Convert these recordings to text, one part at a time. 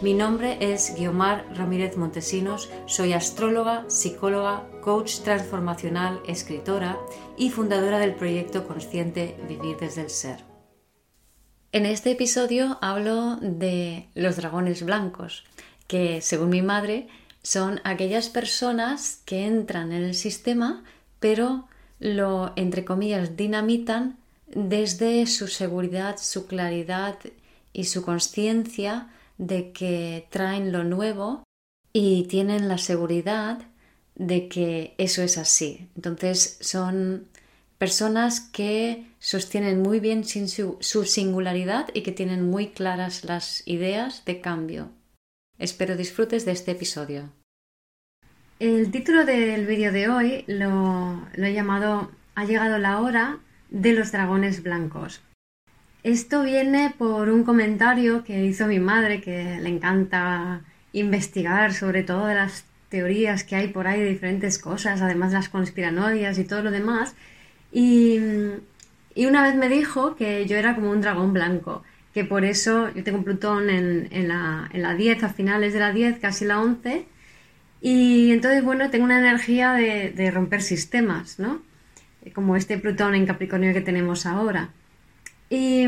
Mi nombre es Guiomar Ramírez Montesinos, soy astróloga, psicóloga, coach transformacional, escritora y fundadora del proyecto consciente Vivir desde el Ser. En este episodio hablo de los dragones blancos, que según mi madre son aquellas personas que entran en el sistema pero lo, entre comillas, dinamitan desde su seguridad, su claridad y su conciencia de que traen lo nuevo y tienen la seguridad de que eso es así. Entonces son personas que sostienen muy bien su, su, singularidad y que tienen muy claras las ideas de cambio. Espero disfrutes de este episodio. El título del vídeo de hoy lo, lo he llamado Ha llegado la hora de los dragones blancos. Esto viene por un comentario que hizo mi madre, que le encanta investigar sobre todo de las teorías que hay por ahí de diferentes cosas, además las conspiranoias y todo lo demás. Y, una vez me dijo que yo era como un dragón blanco, que por eso yo tengo Plutón en, en la 10, a finales de la 10, casi la 11, y entonces, bueno, tengo una energía de, de romper sistemas, ¿no? Como este Plutón en Capricornio que tenemos ahora. Y,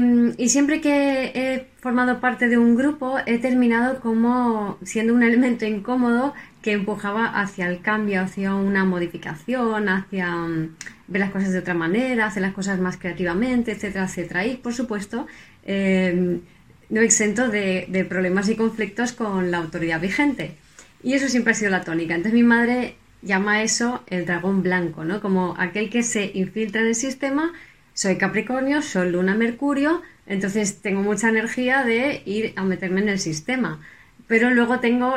siempre que he formado parte de un grupo he terminado como siendo un elemento incómodo que empujaba hacia el cambio, hacia una modificación, hacia mm, ver las cosas de otra manera, hacer las cosas más creativamente, etcétera, etcétera. Y por supuesto, em, no exento de, de problemas y conflictos con la autoridad vigente. Y eso siempre ha sido la tónica. Entonces mi madre llama eso el dragón blanco, ¿no? Como aquel que se infiltra en el sistema soy Capricornio, soy Luna Mercurio, entonces tengo mucha energía de ir a meterme en el sistema. Pero luego tengo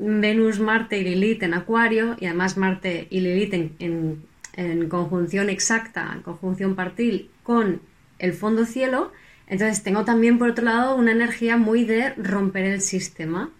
Venus, Marte y Lilith en Acuario, y además Marte y Lilith en, conjunción exacta, en conjunción partil con el fondo cielo. Entonces tengo también, por otro lado, una energía muy de romper el sistema.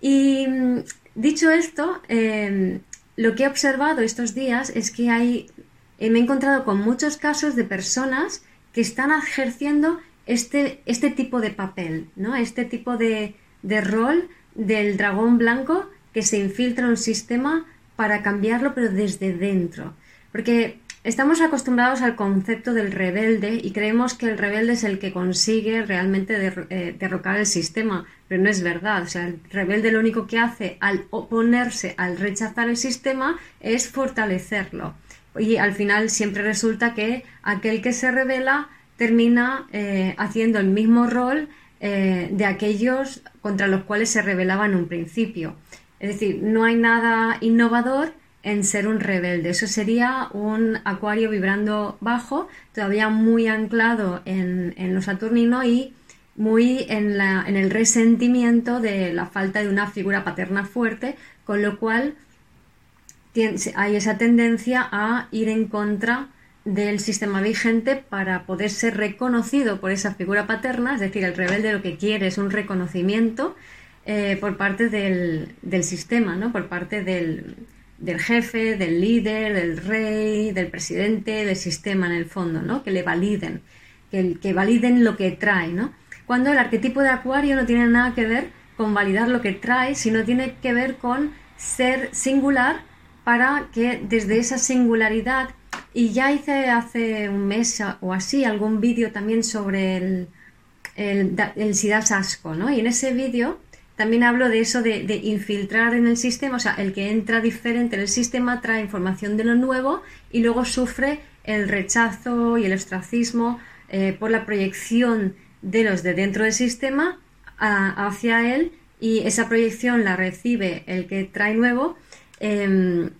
Y mm, dicho esto, em, lo que he observado estos días es que hay me he encontrado con muchos casos de personas que están ejerciendo este, este tipo de papel, ¿no? Este tipo de, de rol del dragón blanco que se infiltra en un sistema para cambiarlo, pero desde dentro. Porque estamos acostumbrados al concepto del rebelde y creemos que el rebelde es el que consigue realmente eh, derrocar el sistema, pero no es verdad. O sea, el rebelde lo único que hace al oponerse, al rechazar el sistema, es fortalecerlo y al final siempre resulta que aquel que se revela termina eh, haciendo el mismo rol eh, de aquellos contra los cuales se rebelaba en un principio. Es decir, no hay nada innovador en ser un rebelde. Eso sería un acuario vibrando bajo, todavía muy anclado en, en lo saturnino y muy en, la, en el resentimiento de la falta de una figura paterna fuerte, con lo cual hay esa tendencia a ir en contra del sistema vigente para poder ser reconocido por esa figura paterna, es decir, el rebelde lo que quiere es un reconocimiento eh, por parte del, sistema, ¿no? por parte del, jefe, del líder, del rey, del presidente, del sistema en el fondo, ¿no? que le validen, que, que validen lo que trae. ¿no? Cuando el arquetipo de Acuario no tiene nada que ver con validar lo que trae, sino tiene que ver con ser singular para que desde esa singularidad, y ya hice hace un mes o así algún vídeo también sobre el, el, el ¿no? Y en ese vídeo también hablo de eso de, infiltrar en el sistema, o sea, el que entra diferente en el sistema trae información de lo nuevo y luego sufre el rechazo y el ostracismo eh, por la proyección de los de dentro del sistema hacia él y esa proyección la recibe el que trae nuevo Em,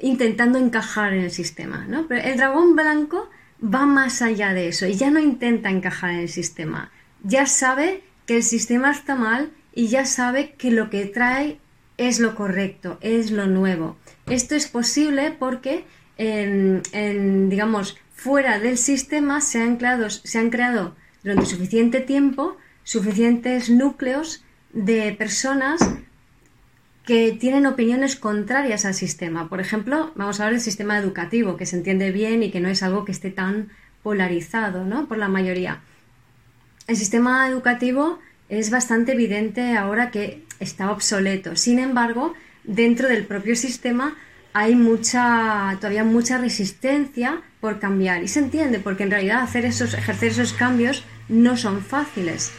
intentando encajar en el sistema. Pero el dragón blanco va más allá de eso y ya no intenta encajar en el sistema. Ya sabe que el sistema está mal y ya sabe que lo que trae es lo correcto, es lo nuevo. Esto es posible porque, digamos, fuera del sistema se han creado durante suficiente tiempo suficientes núcleos de personas que tienen opiniones contrarias al sistema. Por ejemplo, vamos a ver el sistema educativo, que se entiende bien y que no es algo que esté tan polarizado ¿no? por la mayoría. El sistema educativo es bastante evidente ahora que está obsoleto. Sin embargo, dentro del propio sistema hay mucha, todavía mucha resistencia por cambiar. Y se entiende, porque en realidad hacer esos, ejercer esos cambios no son fáciles.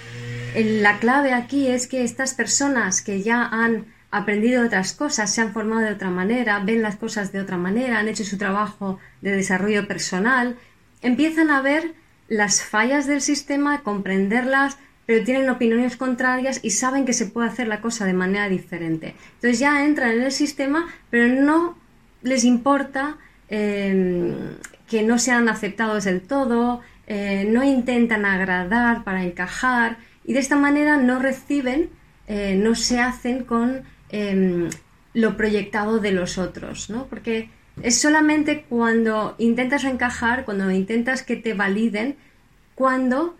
La clave aquí es que estas personas que ya han aprendido otras cosas, se han formado de otra manera, ven las cosas de otra manera, han hecho su trabajo de desarrollo personal, empiezan a ver las fallas del sistema, comprenderlas, pero tienen opiniones contrarias y saben que se puede hacer la cosa de manera diferente. Entonces ya entran en el sistema, pero no les importa em, que no sean aceptados del todo, eh, no intentan agradar para encajar y de esta manera no reciben, eh, no se hacen con em, lo proyectado de los otros, ¿no? Porque es solamente cuando intentas encajar, cuando intentas que te validen, cuando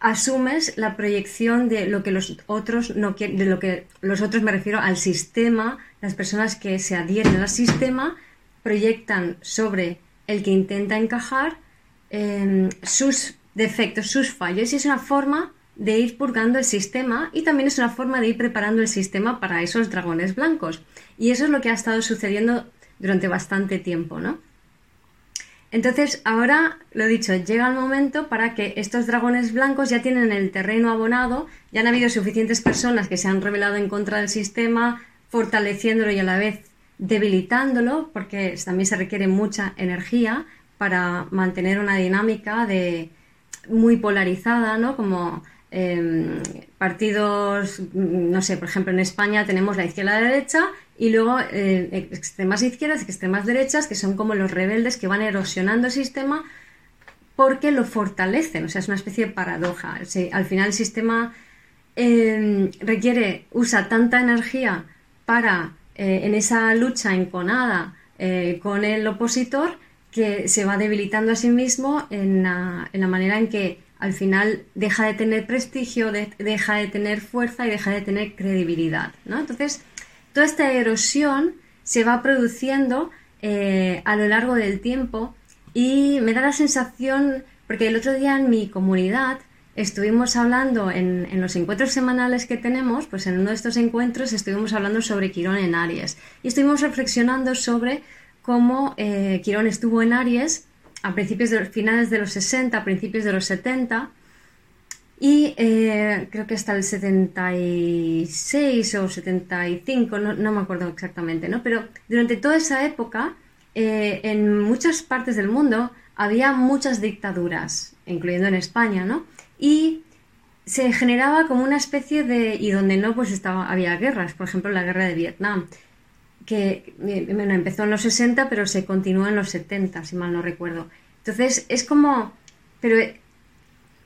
asumes la proyección de lo que los otros no quieren, de lo que los otros me refiero al sistema, las personas que se adhieren al sistema proyectan sobre el que intenta encajar em, sus defectos, sus fallos y es una forma de ir purgando el sistema y también es una forma de ir preparando el sistema para esos dragones blancos. Y eso es lo que ha estado sucediendo durante bastante tiempo, ¿no? Entonces, ahora, lo dicho, llega el momento para que estos dragones blancos ya tienen el terreno abonado, ya han habido suficientes personas que se han rebelado en contra del sistema, fortaleciéndolo y a la vez debilitándolo, porque también se requiere mucha energía para mantener una dinámica de muy polarizada, ¿no? Como Em, partidos, no sé, por ejemplo, en España tenemos la izquierda y la derecha y luego eh, extremas izquierdas y extremas derechas, que son como los rebeldes que van erosionando el sistema porque lo fortalecen. O sea, es una especie de paradoja. al final el sistema em, requiere, usa tanta energía para, eh, en esa lucha enconada eh, con el opositor, que se va debilitando a sí mismo en la manera en que al final deja de tener prestigio, deja de tener fuerza y deja de tener credibilidad. ¿no? Entonces, toda esta erosión se va produciendo eh, a lo largo del tiempo y me da la sensación, porque el otro día en mi comunidad estuvimos hablando en, los encuentros semanales que tenemos, pues en uno de estos encuentros estuvimos hablando sobre Quirón en Aries y estuvimos reflexionando sobre cómo eh, Quirón estuvo en Aries a principios de los finales de los 60, a principios de los 70 y eh, creo que hasta el 76 o 75, no, no me acuerdo exactamente, ¿no? Pero durante toda esa época, eh, en muchas partes del mundo había muchas dictaduras, incluyendo en España, ¿no? Y se generaba como una especie de... y donde no, pues estaba, había guerras, por ejemplo la guerra de Vietnam que bueno, empezó en los 60, pero se continuó en los 70, si mal no recuerdo. Entonces, es como... Pero eh,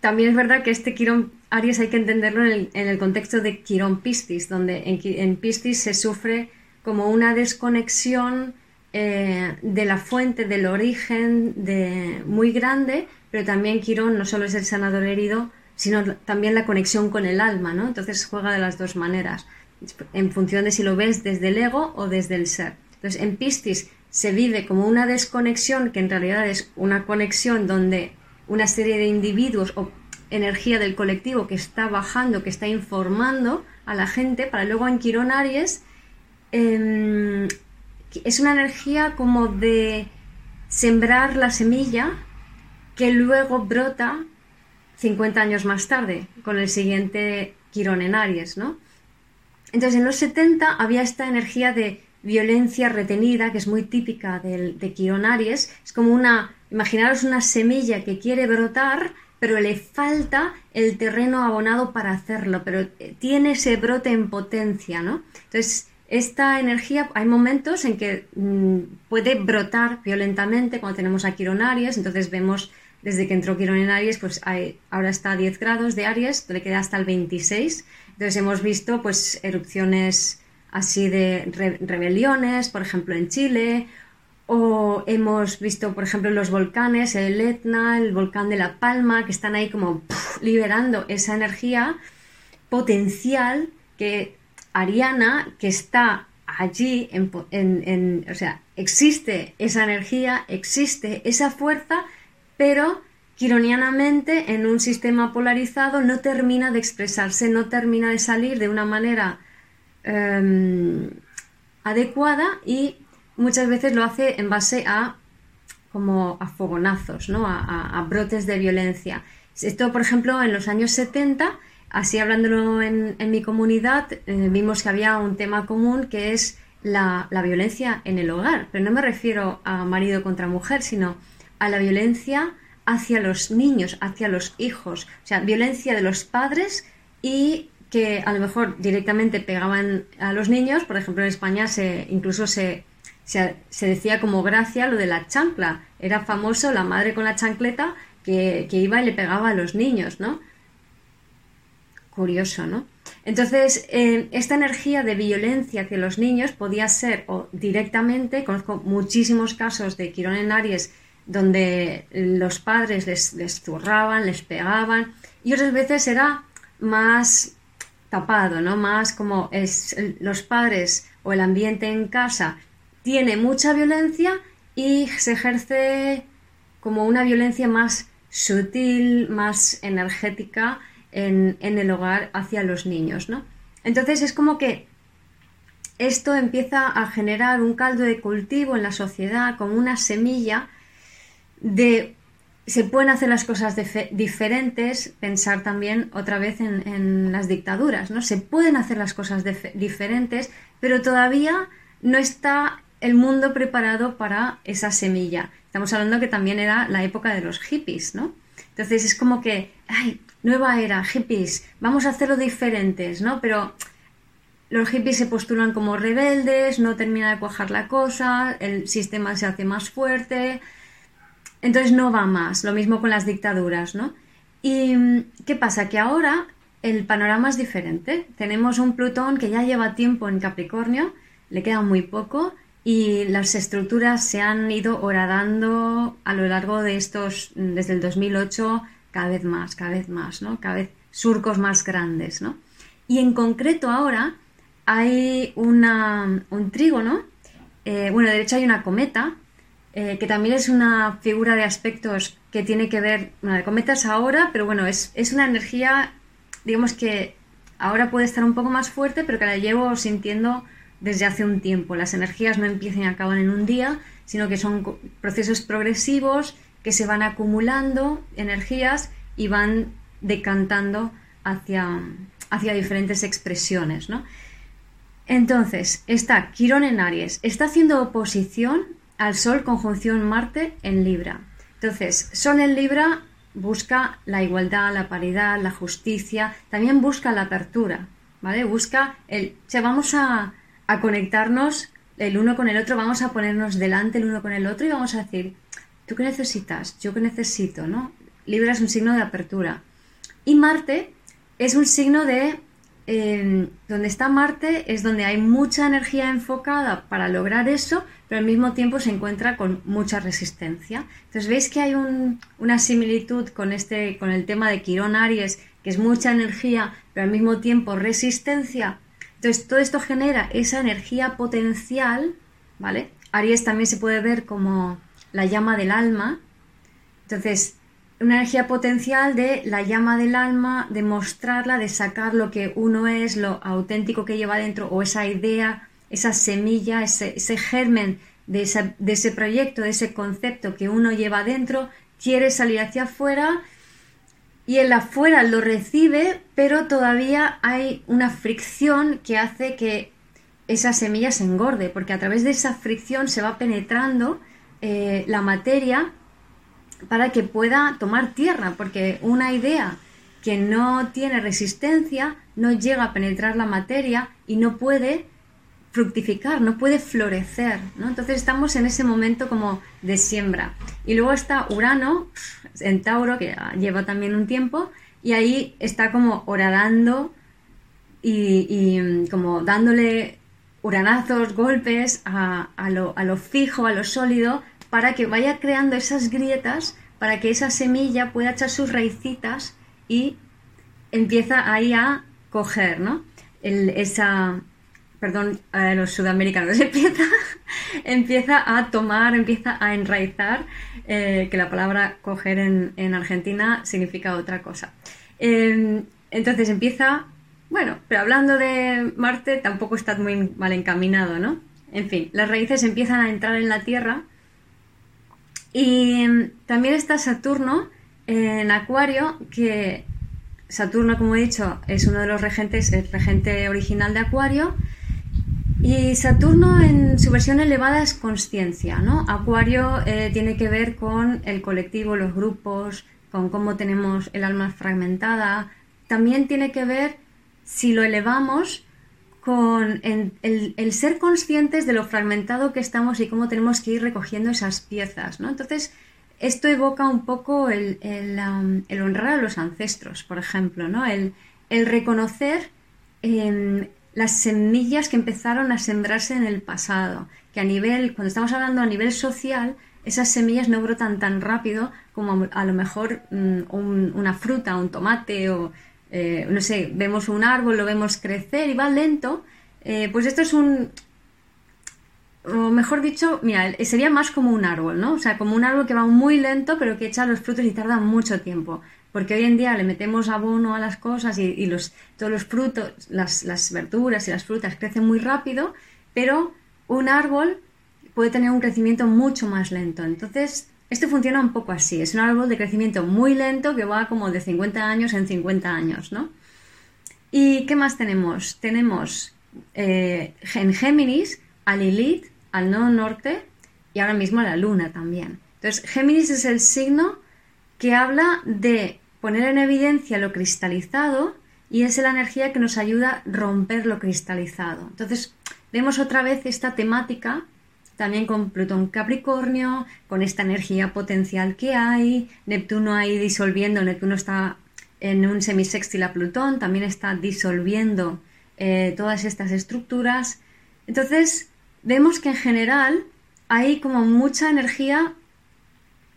también es verdad que este Quirón Aries hay que entenderlo en el, contexto de Quirón Piscis, donde en, Piscis se sufre como una desconexión eh, de la fuente, del origen de, muy grande, pero también Quirón no solo es el sanador herido, sino también la conexión con el alma, ¿no? Entonces juega de las dos maneras en función de si lo ves desde el ego o desde el ser. Entonces, en Piscis se vive como una desconexión que en realidad es una conexión donde una serie de individuos o energía del colectivo que está bajando, que está informando a la gente, para luego en Quirón Aries em, es una energía como de sembrar la semilla que luego brota 50 años más tarde con el siguiente Quirón en Aries, ¿no? Entonces, en los 70 había esta energía de violencia retenida, que es muy típica de Quirón Aries. Es como una, imaginaros una semilla que quiere brotar, pero le falta el terreno abonado para hacerlo, pero eh, tiene ese brote en potencia, ¿no? Entonces, esta energía, hay momentos en que mm, puede brotar violentamente cuando tenemos a Quirón Aries, entonces vemos desde que entró Quirón en Aries, pues ahora está a 10 grados de Aries, le queda hasta el 26, entonces hemos visto pues erupciones así de rebeliones, por ejemplo en Chile, o hemos visto, por ejemplo, los volcanes, el Etna, el volcán de La Palma, que están ahí como liberando esa energía potencial que Ariana, que está allí, en, o sea, existe esa energía, existe esa fuerza, pero quironianamente en un sistema polarizado no termina de expresarse, no termina de salir de una manera em, adecuada y muchas veces lo hace en base a como a fogonazos, ¿no? a, brotes de violencia. Esto, por ejemplo, en los años 70, así hablándolo en, mi comunidad, eh, vimos que había un tema común que es la, la, violencia en el hogar. Pero no me refiero a marido contra mujer, sino a la violencia hacia los niños, hacia los hijos. O sea, violencia de los padres y que a lo mejor directamente pegaban a los niños. Por ejemplo, en España se, incluso se se, decía como gracia lo de la chancla. Era famoso la madre con la chancleta que, iba y le pegaba a los niños, ¿no? Curioso, ¿no? Entonces, eh, esta energía de violencia hacia los niños podía ser o directamente, conozco muchísimos casos de Quirón en Aries donde los padres les, zurraban, les pegaban, y otras veces era más tapado, ¿no? Más como es los padres o el ambiente en casa tiene mucha violencia y se ejerce como una violencia más sutil, más energética en, el hogar hacia los niños, ¿no? Entonces es como que esto empieza a generar un caldo de cultivo en la sociedad, como una semilla de se pueden hacer las cosas diferentes, pensar también otra vez en, las dictaduras, ¿no? Se pueden hacer las cosas diferentes, pero todavía no está el mundo preparado para esa semilla. Estamos hablando que también era la época de los hippies, ¿no? Entonces es como que, ay, nueva era, hippies, vamos a hacerlo diferentes, ¿no? Pero los hippies se postulan como rebeldes, no termina de cuajar la cosa, el sistema se hace más fuerte, entonces no va más. Lo mismo con las dictaduras, ¿no? ¿Y qué pasa? Que ahora el panorama es diferente. Tenemos un Plutón que ya lleva tiempo en Capricornio, le queda muy poco, y las estructuras se han ido horadando a lo largo de estos, desde el 2008, cada vez más, cada vez más, ¿no? Cada vez surcos más grandes, ¿no? Y en concreto ahora hay una, un trígono, eh, bueno, de hecho hay una cometa, eh, que también es una figura de aspectos que tiene que ver, bueno, de cometas ahora, pero bueno, es, es una energía, digamos que ahora puede estar un poco más fuerte, pero que la llevo sintiendo desde hace un tiempo. Las energías no empiezan y acaban en un día, sino que son procesos progresivos que se van acumulando energías y van decantando hacia, hacia diferentes expresiones. ¿no? Entonces, está Quirón en Aries, está haciendo oposición al Sol conjunción Marte en Libra. Entonces, Sol en Libra busca la igualdad, la paridad, la justicia, también busca la apertura, ¿vale? Busca el, vamos a, a conectarnos el uno con el otro, vamos a ponernos delante el uno con el otro y vamos a decir, ¿tú qué necesitas? ¿Yo qué necesito? ¿no? Libra es un signo de apertura. Y Marte es un signo de... Donde está Marte es donde hay mucha energía enfocada para lograr eso, pero al mismo tiempo se encuentra con mucha resistencia. Entonces veis que hay una similitud con, este, con el tema de Quirón Aries, que es mucha energía, pero al mismo tiempo resistencia entonces, todo esto genera esa energía potencial, ¿vale? Aries también se puede ver como la llama del alma. Entonces, una energía potencial de la llama del alma, de mostrarla, de sacar lo que uno es, lo auténtico que lleva dentro, o esa idea, esa semilla, ese, germen de, ese proyecto, de ese concepto que uno lleva dentro, quiere salir hacia afuera y el afuera lo recibe, pero todavía hay una fricción que hace que esa semilla se engorde, porque a través de esa fricción se va penetrando eh, la materia para que pueda tomar tierra, porque una idea que no tiene resistencia no llega a penetrar la materia y no puede fructificar, no puede florecer. ¿no? Entonces estamos en ese momento como de siembra. Y luego está Urano en Tauro, que lleva también un tiempo, y ahí está como horadando y, como dándole uranazos, golpes a, lo, a lo fijo, a lo sólido, para que vaya creando esas grietas, para que esa semilla pueda echar sus raicitas y empieza ahí a coger, ¿no? esa, perdón, a los sudamericanos, empieza, empieza a tomar, empieza a enraizar, eh, que la palabra coger en, Argentina significa otra cosa. Em, entonces empieza, bueno, pero hablando de Marte tampoco está muy mal encaminado, ¿no? En fin, las raíces empiezan a entrar en la Tierra y em, también está Saturno en Acuario, que Saturno, como he dicho, es uno de los regentes, el regente original de Acuario. Y Saturno en su versión elevada es conciencia, ¿no? Acuario eh, tiene que ver con el colectivo, los grupos, con cómo tenemos el alma fragmentada. También tiene que ver, si lo elevamos, con el, el, ser conscientes de lo fragmentado que estamos y cómo tenemos que ir recogiendo esas piezas, ¿no? Entonces, esto evoca un poco el, honrar a los ancestros, por ejemplo, ¿no? el, reconocer em, las semillas que empezaron a sembrarse en el pasado, que a nivel, cuando estamos hablando a nivel social, esas semillas no brotan tan rápido como a, lo mejor mm, una fruta, un tomate o, eh, no sé, vemos un árbol, lo vemos crecer y va lento, eh, pues esto es un, o mejor dicho, mira, sería más como un árbol, ¿no? O sea, como un árbol que va muy lento, pero que echa los frutos y tarda mucho tiempo. Porque hoy en día le metemos abono a las cosas y, los, todos los frutos, las, verduras y las frutas crecen muy rápido, pero un árbol puede tener un crecimiento mucho más lento. Entonces, esto funciona un poco así. Es un árbol de crecimiento muy lento que va como de 50 años en 50 años, ¿no? ¿Y qué más tenemos? Tenemos eh, en Géminis a Lilith, al nodo norte y ahora mismo a la luna también. Entonces, Géminis es el signo que habla de poner en evidencia lo cristalizado y es la energía que nos ayuda a romper lo cristalizado. Entonces, vemos otra vez esta temática también con Plutón Capricornio, con esta energía potencial que hay, Neptuno ahí disolviendo, Neptuno está en un semisextil a Plutón, también está disolviendo eh, todas estas estructuras. Entonces, vemos que en general hay como mucha energía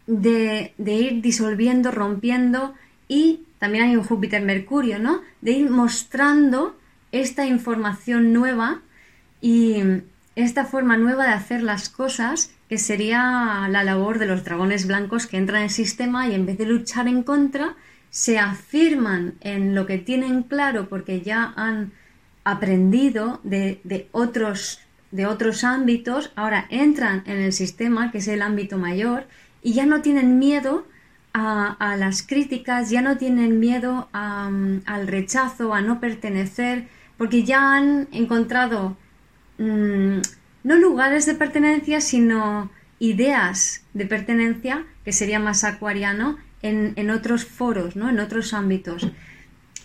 de, ir disolviendo, rompiendo y también hay un Júpiter-Mercurio, ¿no? De ir mostrando esta información nueva y esta forma nueva de hacer las cosas que sería la labor de los dragones blancos que entran en el sistema y en vez de luchar en contra, se afirman en lo que tienen claro porque ya han aprendido de, de otros de otros ámbitos, ahora entran en el sistema, que es el ámbito mayor, y ya no tienen miedo a, las críticas, ya no tienen miedo al rechazo, a no pertenecer, porque ya han encontrado mm, no lugares de pertenencia, sino ideas de pertenencia, que sería más acuariano, en, en otros foros, ¿no? en otros ámbitos.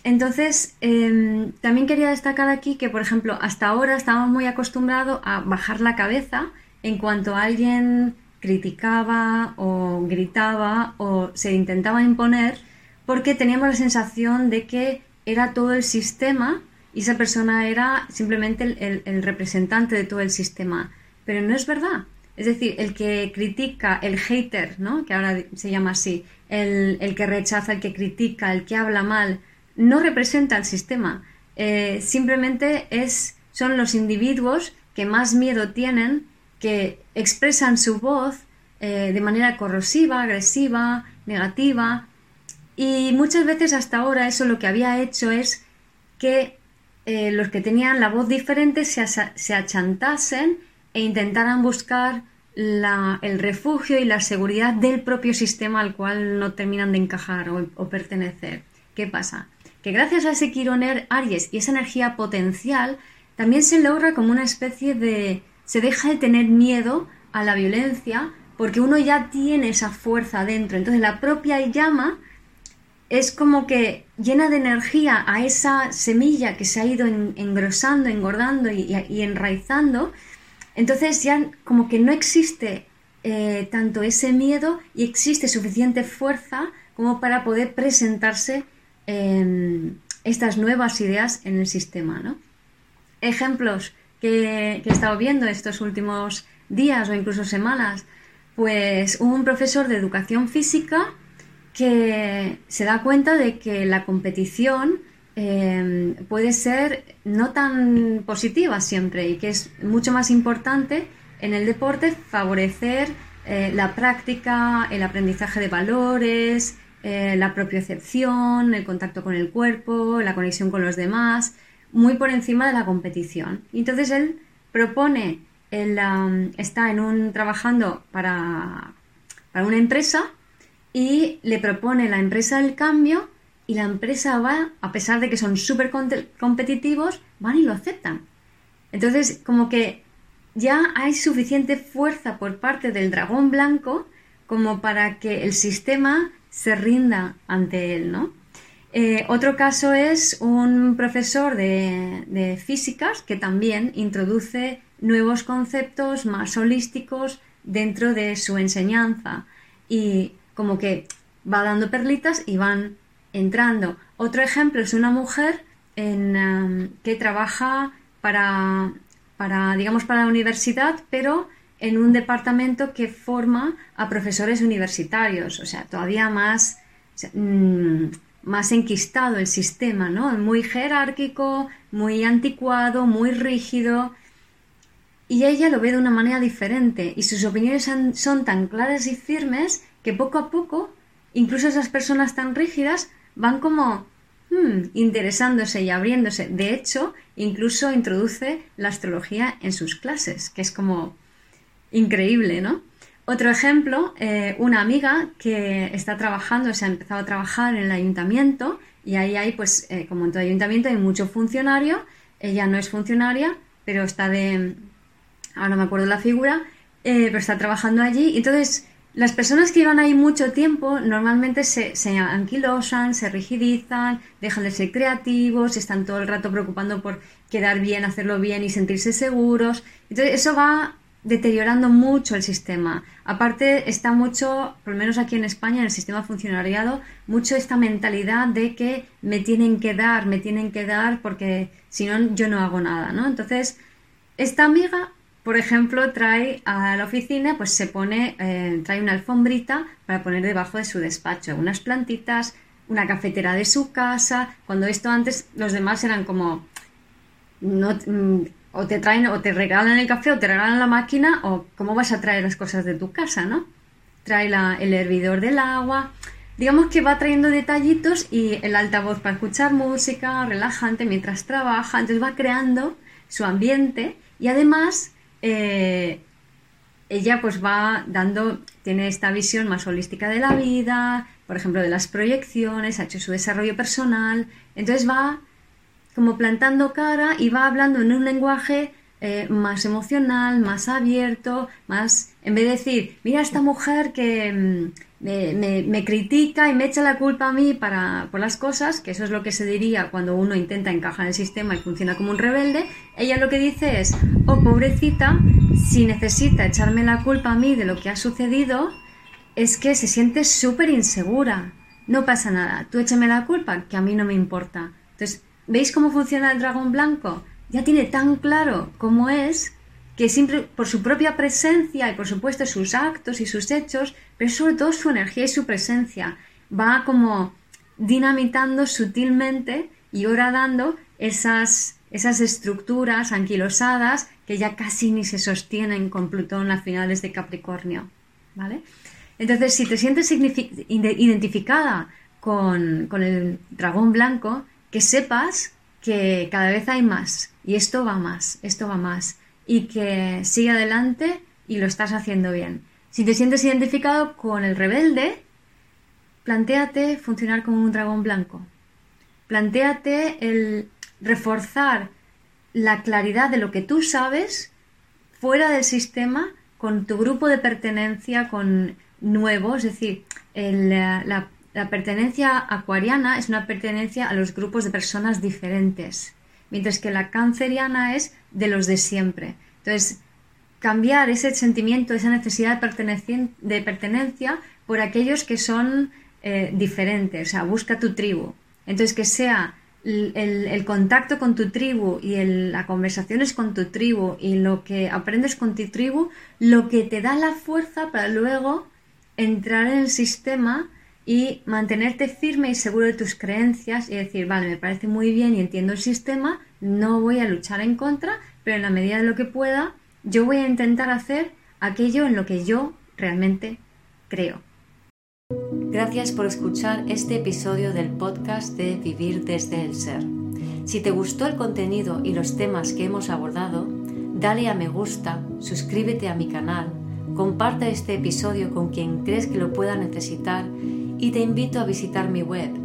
Entonces, em, también quería destacar aquí que, por ejemplo, hasta ahora estábamos muy acostumbrados a bajar la cabeza en cuanto alguien criticaba o gritaba o se intentaba imponer, porque teníamos la sensación de que era todo el sistema y esa persona era simplemente el, representante de todo el sistema. Pero no es verdad. Es decir, el que critica, el hater, ¿no? que ahora se llama así, el, el que rechaza, el que critica, el que habla mal, no representa al sistema, eh, simplemente es, son los individuos que más miedo tienen, que expresan su voz eh, de manera corrosiva, agresiva, negativa, y muchas veces hasta ahora eso lo que había hecho es que eh, los que tenían la voz diferente se, se achantasen e intentaran buscar el refugio y la seguridad del propio sistema al cual no terminan de encajar o pertenecer. ¿Qué pasa? que gracias a ese Quironer Aries y esa energía potencial, también se logra como una especie de... se deja de tener miedo a la violencia porque uno ya tiene esa fuerza dentro. Entonces la propia llama es como que llena de energía a esa semilla que se ha ido engrosando, engordando y, enraizando. Entonces ya como que no existe eh, tanto ese miedo y existe suficiente fuerza como para poder presentarse estas nuevas ideas en el sistema. ¿no? Ejemplos que, que he estado viendo estos últimos días o incluso semanas, pues un profesor de educación física que se da cuenta de que la competición em, puede ser no tan positiva siempre y que es mucho más importante en el deporte favorecer eh, la práctica, el aprendizaje de valores, eh, la propiocepción, el contacto con el cuerpo, la conexión con los demás, muy por encima de la competición. entonces él propone, él está en un, trabajando para, para una empresa y le propone la empresa el cambio y la empresa va, a pesar de que son súper competitivos, van y lo aceptan. Entonces, como que ya hay suficiente fuerza por parte del dragón blanco como para que el sistema se rinda ante él, ¿no? Eh, otro caso es un profesor de, de físicas que también introduce nuevos conceptos más holísticos dentro de su enseñanza y como que va dando perlitas y van entrando. Otro ejemplo es una mujer en, um, que trabaja para, para, digamos, para la universidad, pero en un departamento que forma a profesores universitarios, o sea, todavía más, mm, más enquistado el sistema, ¿no? Muy jerárquico, muy anticuado, muy rígido. Y ella lo ve de una manera diferente y sus opiniones son tan claras y firmes que poco a poco, incluso esas personas tan rígidas van como hmm, interesándose y abriéndose. De hecho, incluso introduce la astrología en sus clases, que es como increíble, ¿no? Otro ejemplo, eh, una amiga que está trabajando, se ha empezado a trabajar en el ayuntamiento y ahí hay, pues, eh, como en todo ayuntamiento, hay mucho funcionario. Ella no es funcionaria, pero está de, ahora no me acuerdo la figura, eh, pero está trabajando allí. Entonces, las personas que llevan ahí mucho tiempo normalmente se, se, anquilosan, se rigidizan, dejan de ser creativos, están todo el rato preocupando por quedar bien, hacerlo bien y sentirse seguros. Entonces eso va deteriorando mucho el sistema. Aparte está mucho, por lo menos aquí en España, en el sistema funcionariado, mucho esta mentalidad de que me tienen que dar, me tienen que dar porque si no yo no hago nada, ¿no? Entonces, esta amiga por ejemplo, trae a la oficina, pues se pone, eh, trae una alfombrita para poner debajo de su despacho, unas plantitas, una cafetera de su casa, cuando esto antes los demás eran como, no, mm, o te traen, o te regalan el café, o te regalan la máquina, o cómo vas a traer las cosas de tu casa, ¿no? Trae el hervidor del agua, digamos que va trayendo detallitos y el altavoz para escuchar música relajante mientras trabaja, entonces va creando su ambiente y además eh, ella pues va dando, tiene esta visión más holística de la vida, por ejemplo, de las proyecciones, ha hecho su desarrollo personal, entonces va como plantando cara y va hablando en un lenguaje eh, más emocional, más abierto, más, en vez de decir, mira esta mujer que mm, me, critica y me echa la culpa a mí para, por las cosas, que eso es lo que se diría cuando uno intenta encajar en el sistema y funciona como un rebelde, ella lo que dice es, oh pobrecita, si necesita echarme la culpa a mí de lo que ha sucedido, es que se siente súper insegura. No pasa nada, tú échame la culpa, que a mí no me importa. Entonces, ¿veis cómo funciona el dragón blanco? Ya tiene tan claro cómo es que siempre por su propia presencia y por supuesto sus actos y sus hechos, pero sobre todo su energía y su presencia, va como dinamitando sutilmente y horadando esas, esas estructuras anquilosadas que ya casi ni se sostienen con Plutón a finales de Capricornio. ¿vale? Entonces, si te sientes identificada con, con el dragón blanco, que sepas que cada vez hay más y esto va más, esto va más y que sigue adelante y lo estás haciendo bien. Si te sientes identificado con el rebelde, plantéate funcionar como un dragón blanco. Plantéate el reforzar la claridad de lo que tú sabes fuera del sistema con tu grupo de pertenencia, con nuevos, es decir, la, la pertenencia acuariana es una pertenencia a los grupos de personas diferentes mientras que la canceriana es de los de siempre. Entonces, cambiar ese sentimiento, esa necesidad de, pertenencia por aquellos que son eh, diferentes, o sea, busca tu tribu. Entonces, que sea el, contacto con tu tribu y las conversaciones con tu tribu y lo que aprendes con tu tribu, lo que te da la fuerza para luego entrar en el sistema y mantenerte firme y seguro de tus creencias y decir, vale, me parece muy bien y entiendo el sistema, no voy a luchar en contra, pero en la medida de lo que pueda, yo voy a intentar hacer aquello en lo que yo realmente creo. Gracias por escuchar este episodio del podcast de Vivir desde el Ser. Si te gustó el contenido y los temas que hemos abordado, dale a me gusta, suscríbete a mi canal, comparte este episodio con quien crees que lo pueda necesitar y te invito a visitar mi web